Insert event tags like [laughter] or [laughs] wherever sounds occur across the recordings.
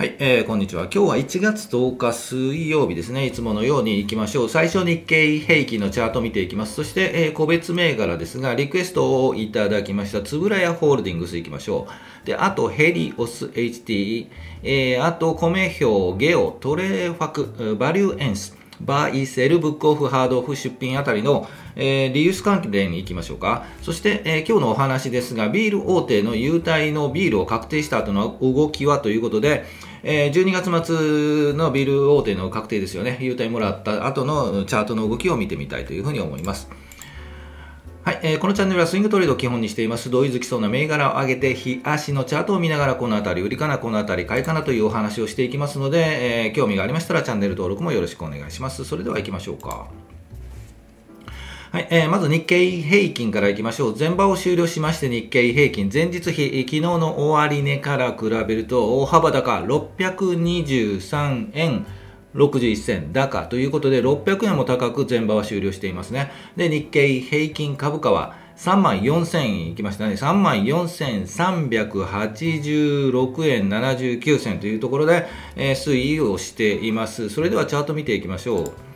はい、えー、こんにちは。今日は1月10日水曜日ですね。いつものように行きましょう。最初日経平均のチャート見ていきます。そして、えー、個別銘柄ですが、リクエストをいただきました、つぶらやホールディングス行きましょう。で、あと、ヘリオス HT、えー、あと、米表、ゲオ、トレーファク、バリューエンス、バイセル、ブックオフ、ハードオフ、出品あたりの、えー、リユース関係に行きましょうか。そして、えー、今日のお話ですが、ビール大手の優待のビールを確定した後の動きはということで、えー、12月末のビール大手の確定ですよね。優待もらった後のチャートの動きを見てみたいというふうに思います。はい、えー、このチャンネルはスイングトレードを基本にしています。同意づきそうな銘柄を上げて、日足のチャートを見ながら、このあたり売りかな、このあたり買いかなというお話をしていきますので、えー、興味がありましたらチャンネル登録もよろしくお願いします。それでは行きましょうか。はい、えー、まず日経平均からいきましょう。前場を終了しまして日経平均、前日比、昨日の終値から比べると大幅高623円61銭高ということで600円も高く前場は終了していますね。で、日経平均株価は3万4000円いきましたね。3万4386円79銭というところで、えー、推移をしています。それではチャート見ていきましょう。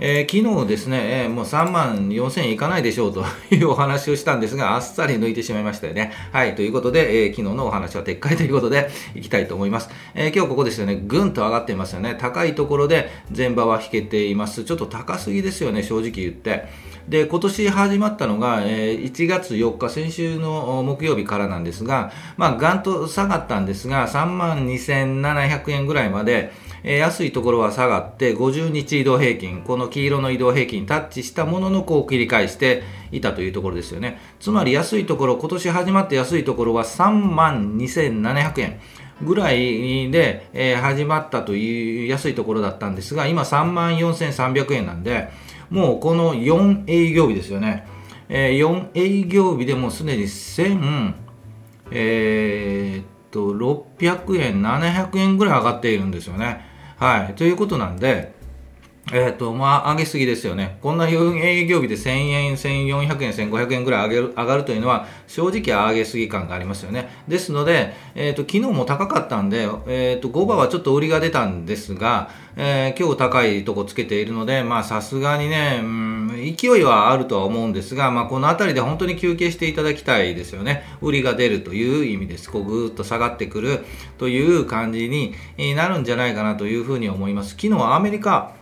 えー、昨日ですね、えー、もう3万4000円いかないでしょうと [laughs] いうお話をしたんですが、あっさり抜いてしまいましたよね。はい、ということで、えー、昨日のお話は撤回ということで、いきたいと思います。え今日ここですよね、ぐんと上がっていますよね。高いところで前場は引けています。ちょっと高すぎですよね、正直言って。で、今年始まったのが、え1月4日、先週の木曜日からなんですが、まあ、ガンと下がったんですが、3万2700円ぐらいまで、えー、安いところは下がって50日移動平均この黄色の移動平均タッチしたもののこう切り返していたというところですよね。つまり安いところ今年始まって安いところは3万2700円ぐらいで、え、始まったという安いところだったんですが今3万4300円なんでもうこの4営業日ですよね、えー、4営業日でもうすでに1000、えっと、600円700円ぐらい上がっているんですよね。はい。ということなんで、えっ、ー、と、まあ、上げすぎですよね。こんな営業日で1000円、1400円、1500円ぐらい上げる上がるというのは、正直上げすぎ感がありますよね。ですので、えっ、ー、と、昨日も高かったんで、えっ、ー、と、5番はちょっと売りが出たんですが、え今日高いとこつけているので、まあ、さすがにね、うん、勢いはあるとは思うんですが、まあ、この辺りで本当に休憩していただきたいですよね。売りが出るという意味です。こう、ぐーっと下がってくるという感じになるんじゃないかなというふうに思います。昨日はアメリカ、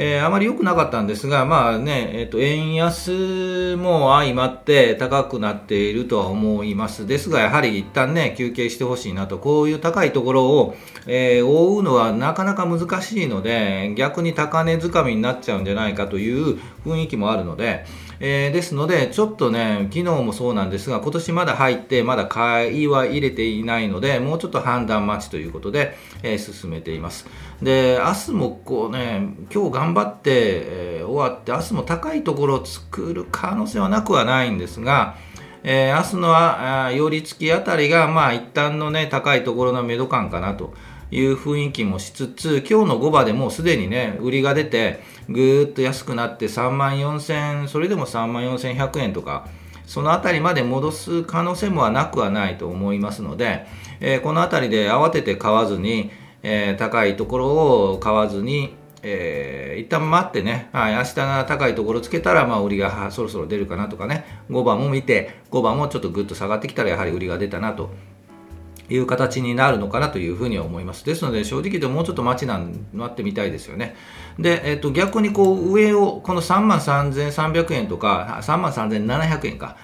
えー、あまり良くなかったんですが、まあね、えっ、ー、と、円安も相まって高くなっているとは思います。ですが、やはり一旦ね、休憩してほしいなと、こういう高いところを、えー、覆うのはなかなか難しいので、逆に高値掴みになっちゃうんじゃないかという雰囲気もあるので、えー、ですので、ちょっとね、昨日もそうなんですが、今年まだ入って、まだ買いは入れていないので、もうちょっと判断待ちということで、えー、進めています。で、明日もこうね、今日頑張って、えー、終わって、明日も高いところを作る可能性はなくはないんですが、えー、明日のあ寄り付きあたりが、まあ、一旦のね、高いところの目処感かなと。いう雰囲気もしつつ、今日の5場でもうすでにね、売りが出て、ぐーっと安くなって3万4000、それでも3万4100円とか、そのあたりまで戻す可能性もなくはないと思いますので、えー、このあたりで慌てて買わずに、えー、高いところを買わずに、えー、一旦待ってね、はい、明日が高いところつけたら、まあ、売りがそろそろ出るかなとかね、5番も見て、5番もちょっとぐっと下がってきたら、やはり売りが出たなという形になるのかなというふうに思います。ですので、正直言ってもうちょっと待ちな待ってみたいですよね。で、えっと、逆にこう上を、この3万3300円とか、3万3700円か、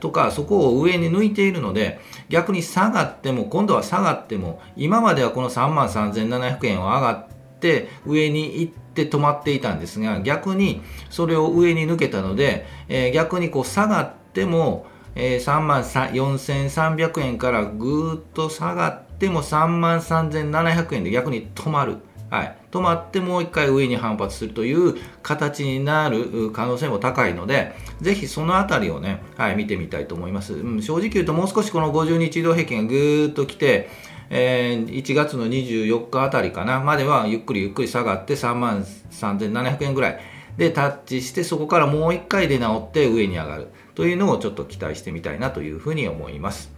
とか、そこを上に抜いているので、逆に下がっても、今度は下がっても、今まではこの3万3700円を上がって、上に行って止まっていたんですが、逆にそれを上に抜けたので、えー、逆にこう下がっても、えー、3万4300円からぐーっと下がっても3万3700円で逆に止まる。はい、止まってもう一回上に反発するという形になる可能性も高いので、ぜひそのあたりをね、はい、見てみたいと思います。うん、正直言うともう少しこの50日移動平均がぐーっと来て、えー、1月の24日あたりかな、まではゆっくりゆっくり下がって3万3700円ぐらいでタッチして、そこからもう一回出直って上に上がる。というのをちょっと期待してみたいなというふうに思います。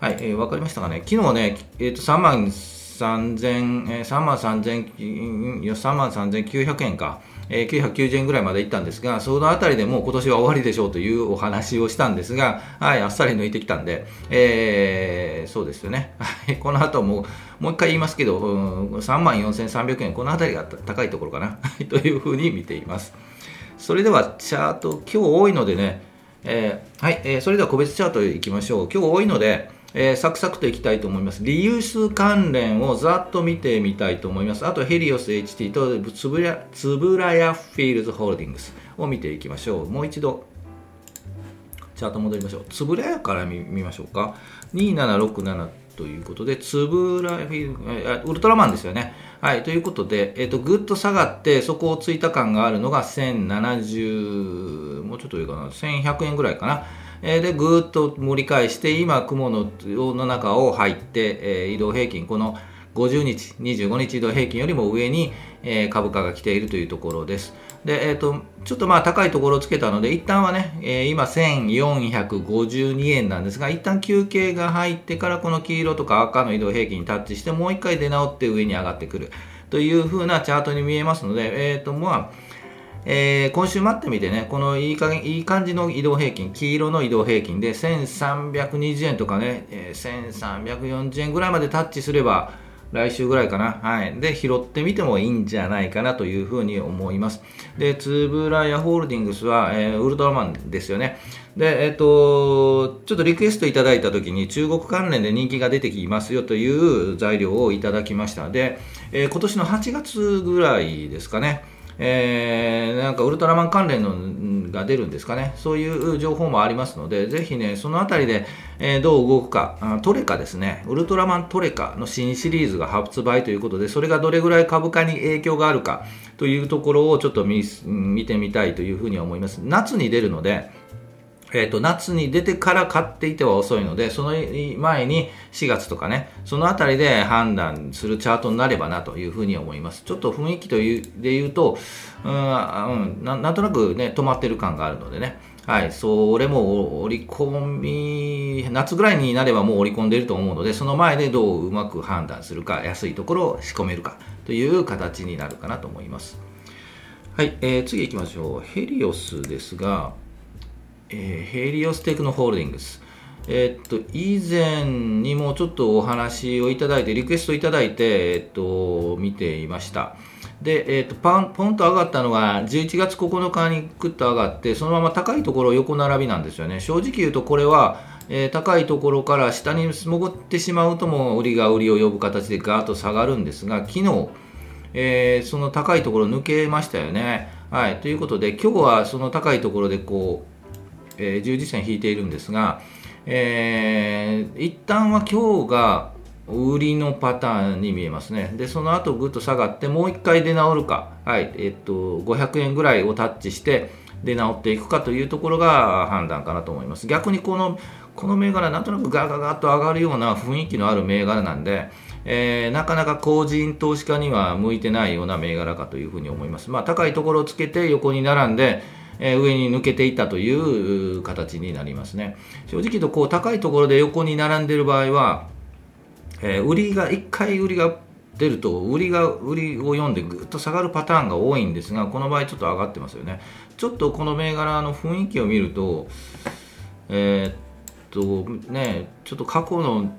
はい、えー、わかりましたかね？昨日ね、えっ、ー、と、3万3000、えー、3万3000、3万3900円か。えー、990円ぐらいまでいったんですが、そのあたりでもう今年は終わりでしょうというお話をしたんですが、はい、あっさり抜いてきたんで、えー、そうですよね。この後も、もう一回言いますけど、うん、3万4300円、このあたりが高いところかなというふうに見ています。それでは、チャート、今日多いのでね、えー、はい、えー、それでは個別チャートいきましょう。今日多いので、えー、サクサクといきたいと思います。リユース関連をざっと見てみたいと思います。あと、ヘリオス HT とつぶらつぶらやフィールズホールディングスを見ていきましょう。もう一度、チャート戻りましょう。つぶらやから見ましょうか。2767ということで、つぶらウルトラマンですよね。はい、ということで、えっ、と、ぐっと下がって、そこをついた感があるのが1070、もうちょっといいかな、1100円ぐらいかな。えでぐっと盛り返して今雲のの中を入って、え移動平均この50日25日移動平均よりも上に、え株価が来ているというところですで、えーと、ちょっとまあ高いところをつけたので一旦はね、えー、今1452円なんですが一旦休憩が入ってからこの黄色とか赤の移動平均にタッチしてもう一回出直って上に上がってくる。という風なチャートに見えますので、えーとまあえー、今週待ってみてね、このいい加減いい感じの移動平均、黄色の移動平均で1320円とかね、えー、1340円ぐらいまでタッチすれば、来週ぐらいかな。はい。で、拾ってみてもいいんじゃないかなというふうに思います。で、つぶらやホールディングスは、えー、ウルトラマンですよね。で、えっ、ー、と、ちょっとリクエストいただいたときに中国関連で人気が出てきますよという材料をいただきましたで、えー、今年の8月ぐらいですかね。えー、なんかウルトラマン関連のが出るんですかね、そういう情報もありますので、ぜひね、そのあたりで、え、どう動くか、トレカですね、ウルトラマントレカの新シリーズが発売ということで、それがどれぐらい株価に影響があるかというところをちょっと見てみたいというふうに思います。夏に出るので、えーと、夏に出てから買っていては遅いので、その前に4月とかね、そのあたりで判断するチャートになればなというふうに思います。ちょっと雰囲気というで言うと、うん、ななんとなくね、止まってる感があるのでね、はい、それも織り込み、夏ぐらいになればもう織り込んでいると思うので、その前でどううまく判断するか、安いところを仕込めるかという形になるかなと思います。はい、えー、次行きましょう。ヘリオスですが、えー、ヘリオステクノホールディングス。え、っと、以前にもちょっとお話をいただいて、リクエストいただいて、え、っと、見ていました。で、え、っと、パン、ポンと上がったのが、11月9日にぐっと上がって、そのまま高いところ横並びなんですよね。正直言うと、これは、えー、高いところから下に潜ってしまうとも売りが売りを呼ぶ形でガーッと下がるんですが、昨日、えー、その高いところ抜けましたよね。はい。ということで、今日はその高いところでこう、えー、十字線引いているんですが、えー、一旦は今日が売りのパターンに見えますね。で、その後ぐっと下がって、もう一回出直るか、はい、えっと、500円ぐらいをタッチして、出直っていくかというところが判断かなと思います。逆にこの、この銘柄、なんとなくガガガッと上がるような雰囲気のある銘柄なんで、えー、なかなか個人投資家には向いてないような銘柄かというふうに思います。まあ、高いところをつけて横に並んで、え上に抜けていったという形になりますね。正直言うとこう高いところで横に並んでいる場合は、えー、売りが1回売りが出ると売りが売りを読んでぐっと下がるパターンが多いんですがこの場合ちょっと上がってますよねちょっとこの銘柄の雰囲気を見るとえー、っとねちょっと過去の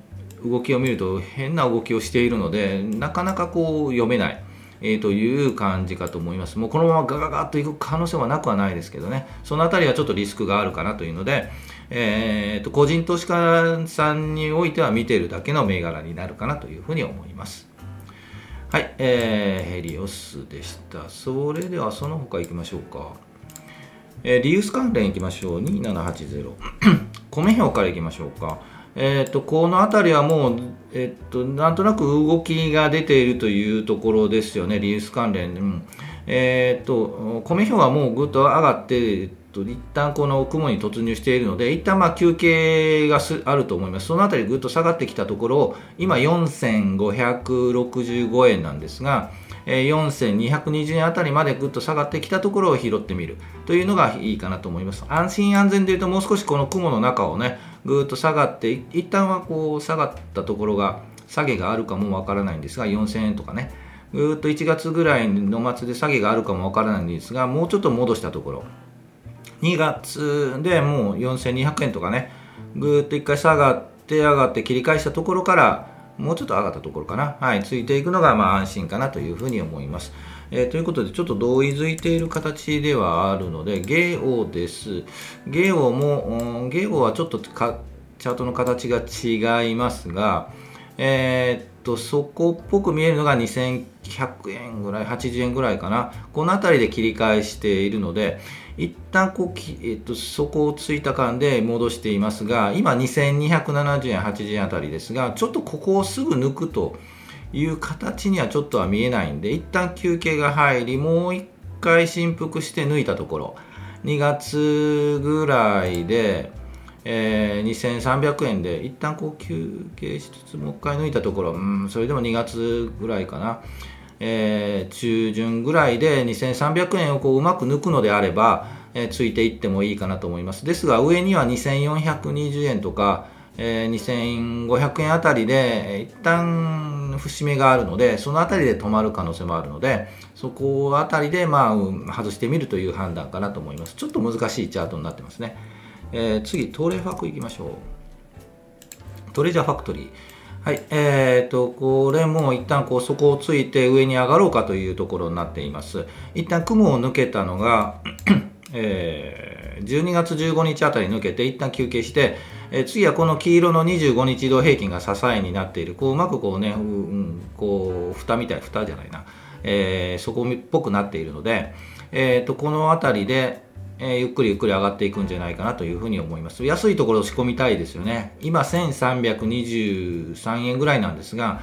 動きを見ると変な動きをしているのでなかなかこう読めないえー、という感じかと思います。もうこのままガガガッといく可能性はなくはないですけどね、そのあたりはちょっとリスクがあるかなというので、えー、と個人投資家さんにおいては見てるだけの銘柄になるかなというふうに思います。はい、えー、ヘリオスでした。それではその他行きましょうか。えー、リユース関連行きましょう。2780。[coughs] 米表から行きましょうか。えーと、この辺りはもう、えーと、なんとなく動きが出ているというところですよね、リユース関連。うんえーと、米表はもうぐっと上がって、えっと、一旦この雲に突入しているので、一旦まあ休憩があると思います。そのあたりぐっと下がってきたところを、今4565円なんですが、え4220円あたりまでぐっと下がってきたところを拾ってみるというのがいいかなと思います。安心安全でいうともう少しこの雲の中をね、ぐっと下がって一旦はこう下がったところが下げがあるかもわからないんですが4000円とかね。ぐっと1月ぐらいの末で下げがあるかもわからないんですがもうちょっと戻したところ。2月でもう4200円とかね。ぐっと1回下がって上がって切り返したところからもうちょっと上がったところかな、はい、ついていくのがまあ安心かなというふうに思います。えー、ということで、ちょっと同意づいている形ではあるので、ゲオです。ゲオも、ゲオはちょっとチャートの形が違いますが、えー、っと、そこっぽく見えるのが2100円ぐらい、80円ぐらいかな。この辺りで切り返しているので、一旦こう、えっと、そこをついた間で戻していますが、今2270円、80円あたりですが、ちょっとここをすぐ抜くという形にはちょっとは見えないんで、一旦休憩が入り、もう一回振幅して抜いたところ、2月ぐらいで、えー、2300円で一旦こう休憩しつつもう一回抜いたところ、うん、それでも2月ぐらいかな、えー、中旬ぐらいで2300円をこううまく抜くのであれば、えー、ついていってもいいかなと思います。ですが、上には2420円とか、えー、2500円あたりで、一旦節目があるので、そのあたりで止まる可能性もあるので、そこあたりで、まあ、外してみるという判断かなと思います。ちょっと難しいチャートになってますね。えー、次、トレファクいきましょう。トレジャーファクトリー。はい、えーと、これも一旦こう底をついて上に上がろうかというところになっています。一旦雲を抜けたのが、[clears throat] えー、12月15日あたり抜けて一旦休憩して、え、次はこの黄色の25日移動平均が支えになっている、こううまくこうね、うん、こう蓋みたい、蓋じゃないな、えー、底っぽくなっているので、えーと、このあたりで、えー、ゆっくりゆっくり上がっていくんじゃないかなというふうに思います。安いところを仕込みたいですよね。今1323円ぐらいなんですが、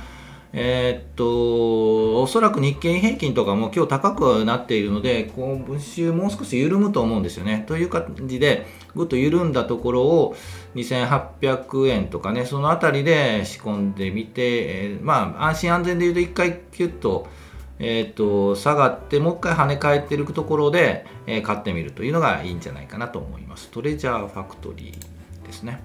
えー、っと、おそらく日経平均とかも今日高くなっているので、今週もう少し緩むと思うんですよね。という感じで、ぐっと緩んだところを2800円とかね、その辺りで仕込んでみて、えー、まあ、安心安全で言うと一回キュッと、えーと、下がってもう一回跳ね返ってるところで、えー、買ってみるというのがいいんじゃないかなと思います。トレジャーファクトリーですね、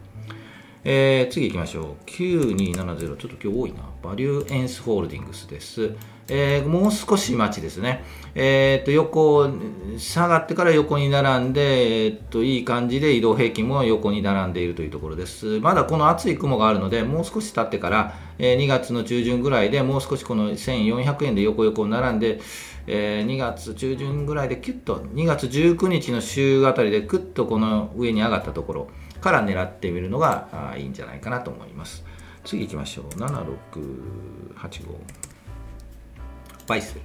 えー、次行きましょう。9270ちょっと今日多いな。バリューエンスホールディングスです。えー、もう少し待ちですね、えー、と横下がってから横に並んで、えー、といい感じで移動平均も横に並んでいるというところです。まだこの厚い雲があるのでもう少し経ってから、え、2月の中旬ぐらいでもう少しこの1400円で横横並んで、え、2月中旬ぐらいでキュッと2月19日の週あたりでクッとこの上に上がったところ。から狙ってみるのがいいんじゃないかなと思います次行きましょう7685バイセル。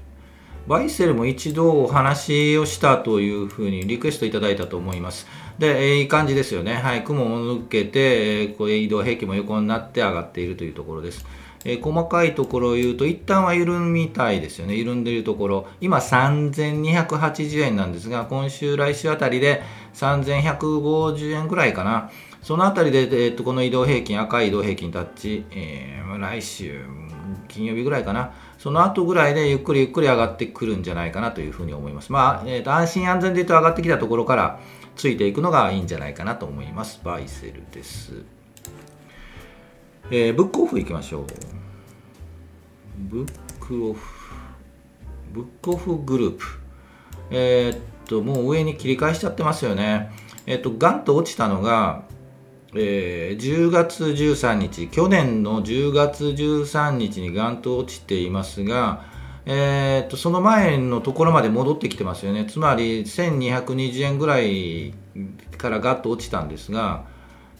バイセルも一度お話をしたというふうにリクエストいただいたと思います。で、え、いい感じですよね。はい、雲を抜けて、え、こう移動平均も横になって上がっているというところです。えー、細かいところを言うと、一旦は緩みたいですよね。緩んでいるところ。今3280円なんですが、今週、来週あたりで3150円ぐらいかな。そのあたりで、えー、とこの移動平均、赤い移動平均タッチ、えー、来週、金曜日ぐらいかな。その後ぐらいでゆっくりゆっくり上がってくるんじゃないかなというふうに思います。まあ、えーと、安心安全で言うと上がってきたところからついていくのがいいんじゃないかなと思います。バイセルです。えー、ブックオフいきましょう。ブックオフ。ブックオフグループ。えー、っと、もう上に切り返しちゃってますよね。え、っと、ガンと落ちたのが、えー、10月13日、去年の10月13日にガンと落ちていますが、えーと、その前のところまで戻ってきてますよね、つまり1220円ぐらいからガッと落ちたんですが、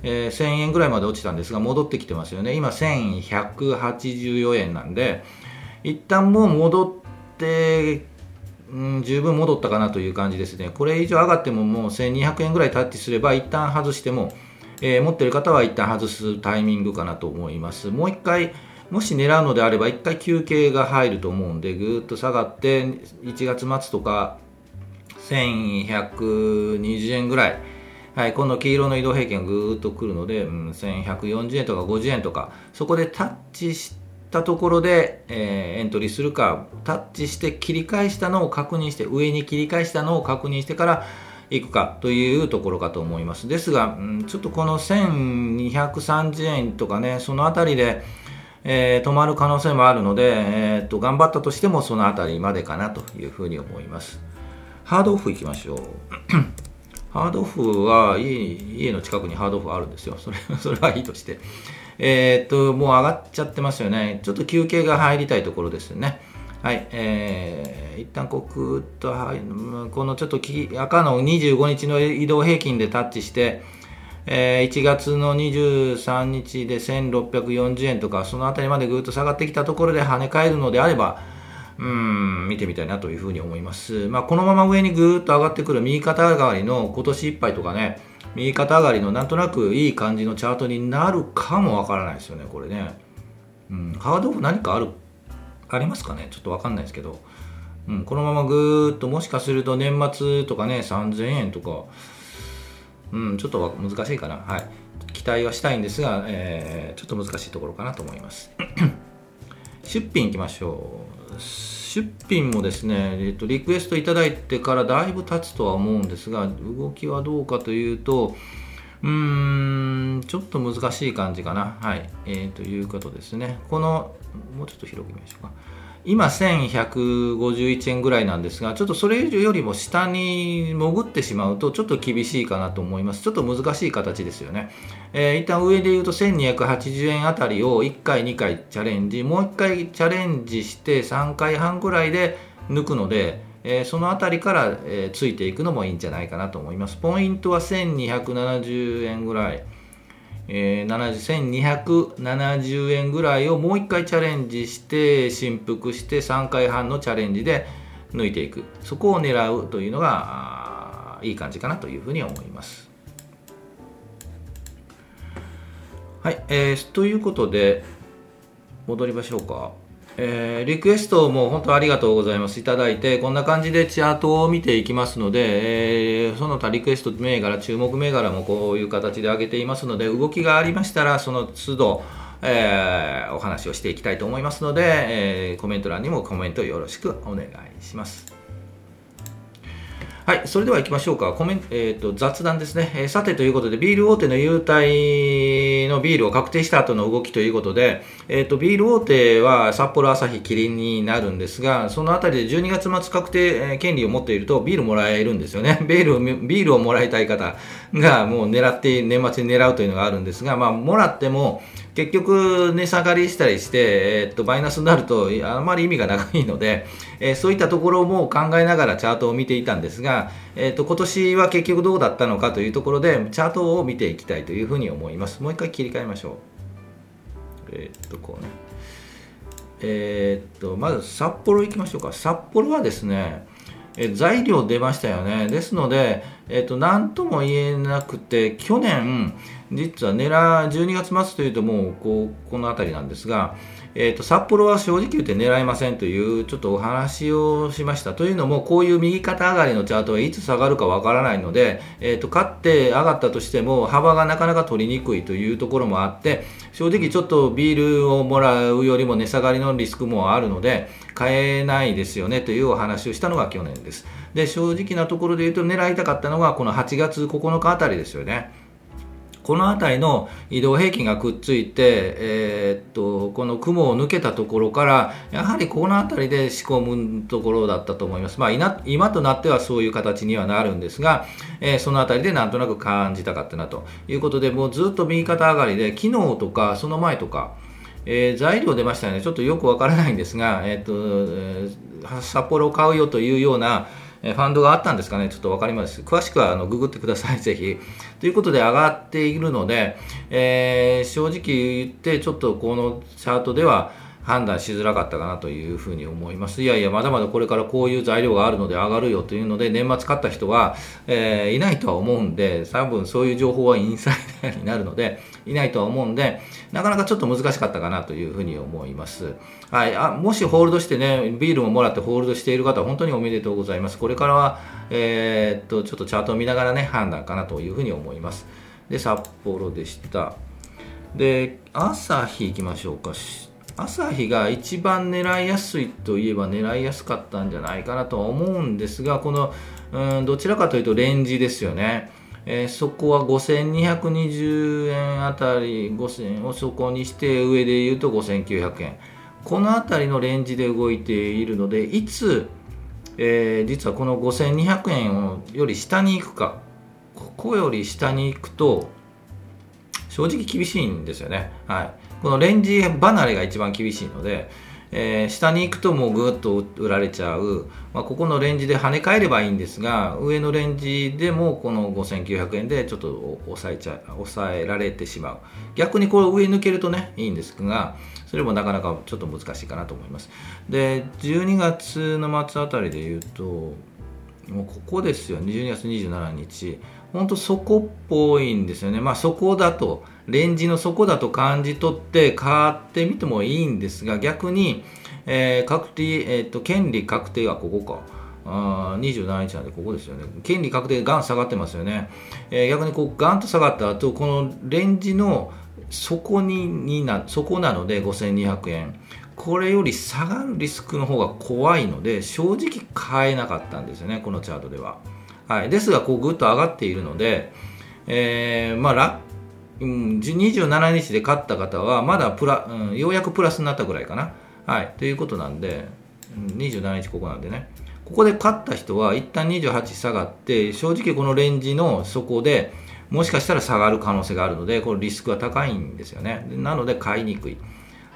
えー、1000円ぐらいまで落ちたんですが、戻ってきてますよね、今、1184円なんで、一旦もう戻って、うん、十分戻ったかなという感じですね、これ以上上がってももう1200円ぐらいタッチすれば、一旦外しても、えー、持ってる方は一旦外すタイミングかなと思います。もう一回もし狙うのであれば、一回休憩が入ると思うんで、ぐーっと下がって、1月末とか、1120円ぐらい、はい、この黄色の移動平均がぐーっとくるので、うん、1140円とか50円とか、そこでタッチしてたところで、えー、エントリーするか、タッチして切り返したのを確認して、上に切り返したのを確認してから、いくかというところかと思います。ですが、うん、ちょっとこの1230円とかね、そのあたりで、えー、止まる可能性もあるので、えー、っと頑張ったとしてもそのあたりまでかなというふうに思います。ハードオフいきましょう。[clears throat] ハードオフは家家の近くにハードオフあるんですよ。それそれはいいとして。えー、っと、もう上がっちゃってますよね。ちょっと休憩が入りたいところですよね。はい、えー、一旦こうくーっと、はい、このちょっと赤の25日の移動平均でタッチして、えー、1月の23日で1640円とか、そのあたりまでぐーっと下がってきたところで跳ね返るのであれば、うん、見てみたいなというふうに思います。まあ、このまま上にぐーっと上がってくる右肩上がりの今年いっぱいとかね、右肩上がりのなんとなくいい感じのチャートになるかもわからないですよね、これね。うん、ハードオフ何かある、ありますかね？ちょっとわかんないですけど。うん、このままぐーっともしかすると年末とかね、3000円とか、うん、ちょっと難しいかな。はい。期待はしたいんですが、えー、ちょっと難しいところかなと思います。[clears throat] 出品いきましょう。出品もですね、えっと、リクエストいただいてからだいぶ経つとは思うんですが、動きはどうかというと、うーん、ちょっと難しい感じかな。はい。えー、ということですね。この、もうちょっと広げましょうか。今1151円ぐらいなんですが、ちょっとそれ以上よりも下に潜ってしまうとちょっと厳しいかなと思います。ちょっと難しい形ですよね。えー、一旦上で言うと1280円あたりを1回、2回チャレンジ、もう1回チャレンジして3回半ぐらいで抜くので、えー、そのあたりから、えー、ついていくのもいいんじゃないかなと思います。ポイントは1270円ぐらい。えー、1270円ぐらいをもう1回チャレンジして振幅して3回半のチャレンジで抜いていく。そこを狙うというのがいい感じかなというふうに思います。はい、えー、ということで戻りましょうか。えー、リクエストも本当ありがとうございます。いただいて、こんな感じでチャートを見ていきますので、えー、その他リクエスト銘柄、注目銘柄もこういう形で上げていますので、動きがありましたら、その都度、えー、お話をしていきたいと思いますので、えコメント欄にもコメントよろしくお願いします。はい、それでは行きましょうか。コメンえーと、雑談ですね、えー、さてということで、ビール大手の優待のビールを確定した後の動きということで、えーと、ビール大手は札幌、朝日、キリンになるんですが、そのあたりで12月末確定、権利を持っているとビールもらえるんですよね。[laughs] ビールビールをもらいたい方がもう狙って年末に狙うというのがあるんですが、まあ、もらっても、結局値下がりしたりして、えー、とマイナスになるとあまり意味が長いので、えー、そういったところも考えながらチャートを見ていたんですが、えー、っと今年は結局どうだったのかというところでチャートを見ていきたいというふうに思いますもう一回切り替えましょうえっとこうね。えっとまず札幌行きましょうか。札幌はですねえ材料出ましたよね。ですので、えっと何とも言えなくて去年実は狙12月末というともうこうこの辺りなんですが、えーと、札幌は正直言って狙いませんというちょっとお話をしましたというのもこういう右肩上がりのチャートはいつ下がるかわからないので、えーと、買って上がったとしても幅がなかなか取りにくいというところもあって正直ちょっとビールをもらうよりも値下がりのリスクもあるので買えないですよねというお話をしたのが去年です。で正直なところで言うと狙いたかったのがこの8月9日あたりですよね。この辺りの移動平均がくっついて、えー、っとこの雲を抜けたところからやはりこの辺りで仕込むところだったと思います、まあ、今となってはそういう形にはなるんですが、えー、その辺りでなんとなく感じたかったなということでもうずっと右肩上がりで昨日とかその前とかえー、材料出ましたよね、ちょっとよくわからないんですが、えーと、札幌を買うよというような、ファンドがあったんですかね、ちょっと分かります。詳しくはあのググってください、ぜひ。ということで上がっているので、えー、正直言って、ちょっとこのチャートでは、判断しづらかったかなというふうに思います。いやいや、まだまだこれからこういう材料があるので上がるよというので、年末買った人は、えー、いないとは思うんで、多分そういう情報はインサイダーになるので、いないとは思うんで、なかなかちょっと難しかったかなというふうに思います。はい、あもしホールドしてね、ビールももらってホールドしている方は本当におめでとうございます。これからは、えー、っと、ちょっとチャートを見ながらね、判断かなというふうに思います。で、札幌でした。で、朝日行きましょうか。朝日が一番狙いやすいといえば狙いやすかったんじゃないかなとは思うんですがこのうんどちらかというとレンジですよね。えー、そこは5220円あたり5000円をそこにして上で言うと5900円。この辺りのレンジで動いているのでいつ、えー、実はこの5200円をより下に行くか。ここより下に行くと正直厳しいんですよね、はい、このレンジ離れが一番厳しいのでえー、下に行くともうぐっと売られちゃう、まあ、ここのレンジで跳ね返ればいいんですが上のレンジでもこの5900円でちょっと抑えちゃ抑えられてしまう。逆にこれ上抜けるとねいいんですがそれもなかなかちょっと難しいかなと思います。で12月の末あたりで言うともうここですよ。12月27日。本当そこっぽいんですよねまあそこだとレンジの底だと感じ取って買ってみてもいいんですが逆に、えー、確定、えーと、権利確定はここか。あ27日なんでここですよね。権利確定ガン下がってますよね。えー、逆にこうガンと下がった後、このレンジの底ににな、底なので5200円。これより下がるリスクの方が怖いので、正直買えなかったんですよね、このチャートでは。はい。ですが、こうぐっと上がっているので、えー、まあ、うん、27日で勝った方はまだプラ、うん、ようやくプラスになったぐらいかな。はい、ということなんで、27日ここなんでね。ここで勝った人は一旦28下がって、正直このレンジの底でもしかしたら下がる可能性があるので、このリスクは高いんですよね。なので買いにくい。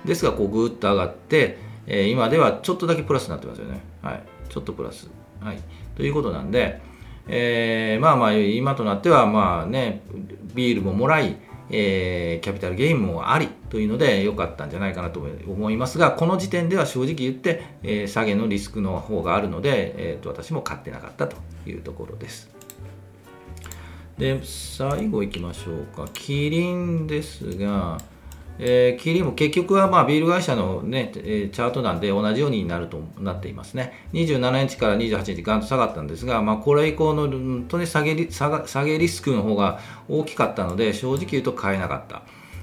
ですが、こうぐーっと上がって、えー、今ではちょっとだけプラスになってますよね。はい、ちょっとプラス。はい、ということなんで、えー、まあまあ今となってはまあねビールももらいえー、キャピタルゲインもありというので良かったんじゃないかなと思いますがこの時点では正直言って、えー、下げのリスクの方があるので、えーと、私も買ってなかったというところです。で最後いきましょうか。キリンですがえー、キリも結局はまあビール会社の、ね、チャートなんで同じようになるとなっていますね。27日から28日、ガンと下がったんですが、まあ、これ以降の本当に下げ下げリスクの方が大きかったので、正直言うと買えなかった。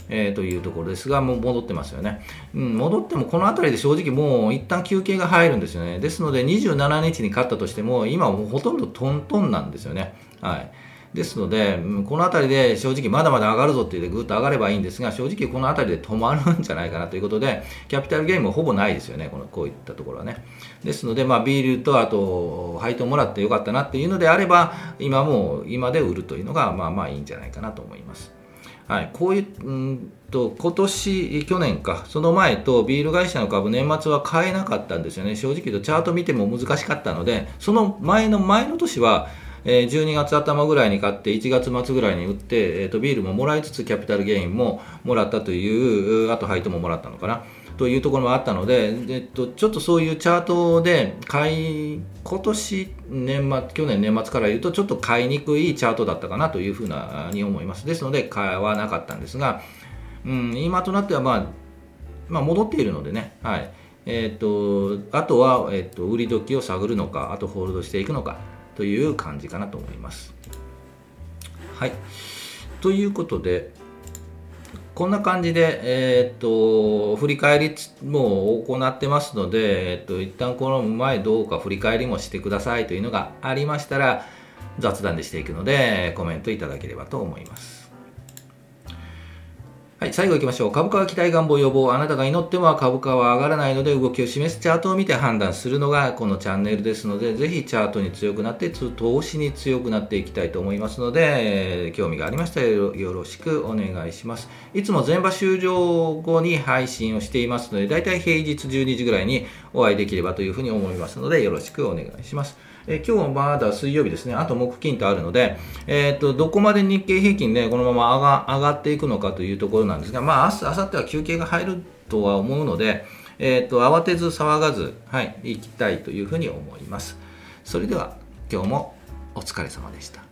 えー、というところですが、もう戻ってますよね、うん。戻ってもこの辺りで正直もう一旦休憩が入るんですよね。ですので27日に勝ったとしても、今もうほとんどトントンなんですよね。はい。ですので、この辺りで正直まだまだ上がるぞって言ってぐっと上がればいいんですが、正直この辺りで止まるんじゃないかなということで、キャピタルゲームはほぼないですよね、このこういったところはね。ですので、まあ、ビールとあと配当もらってよかったなっていうのであれば、今も今で売るというのが、まあまあいいんじゃないかなと思います。はい、こういう、うんと、今年、去年か、その前とビール会社の株、年末は買えなかったんですよね。正直言うと、チャート見ても難しかったので、その前の前の年は、え、12月頭ぐらいに買って1月末ぐらいに売って、えーと、ビールももらいつつキャピタルゲインももらったというあと配当ももらったのかな。というところもあったので、えっと、ちょっとそういうチャートで買い今年年末去年年末から言うとちょっと買いにくいチャートだったかなというふうなに思います。ですので買わなかったんですが、うん、今となっては、まあ、まあ戻っているのでね、はい。えーと、あとは、えーと売り時を探るのかあとホールドしていくのか。という感じかなと思います。はい。ということで、こんな感じで、えー、と、振り返りも行ってますので、えー、と、一旦この前どうか振り返りもしてくださいというのがありましたら、雑談でしていくので、コメントいただければと思います。はい、最後行きましょう。株価は期待願望予防。あなたが祈っても株価は上がらないので動きを示すチャートを見て判断するのがこのチャンネルですので、ぜひチャートに強くなって、投資に強くなっていきたいと思いますので、興味がありましたらよろしくお願いします。いつも全場終了後に配信をしていますので、だいたい平日12時ぐらいにお会いできればというふうに思いますので、よろしくお願いします。え今日まだ水曜日ですね、あと木金とあるので、えーと、どこまで日経平均、ね、このまま上がっていくのかというところなんですが、まあ、明日、明後日は休憩が入るとは思うので、えーと、慌てず騒がず、はい、行きたいというふうに思います。それでは、今日もお疲れ様でした。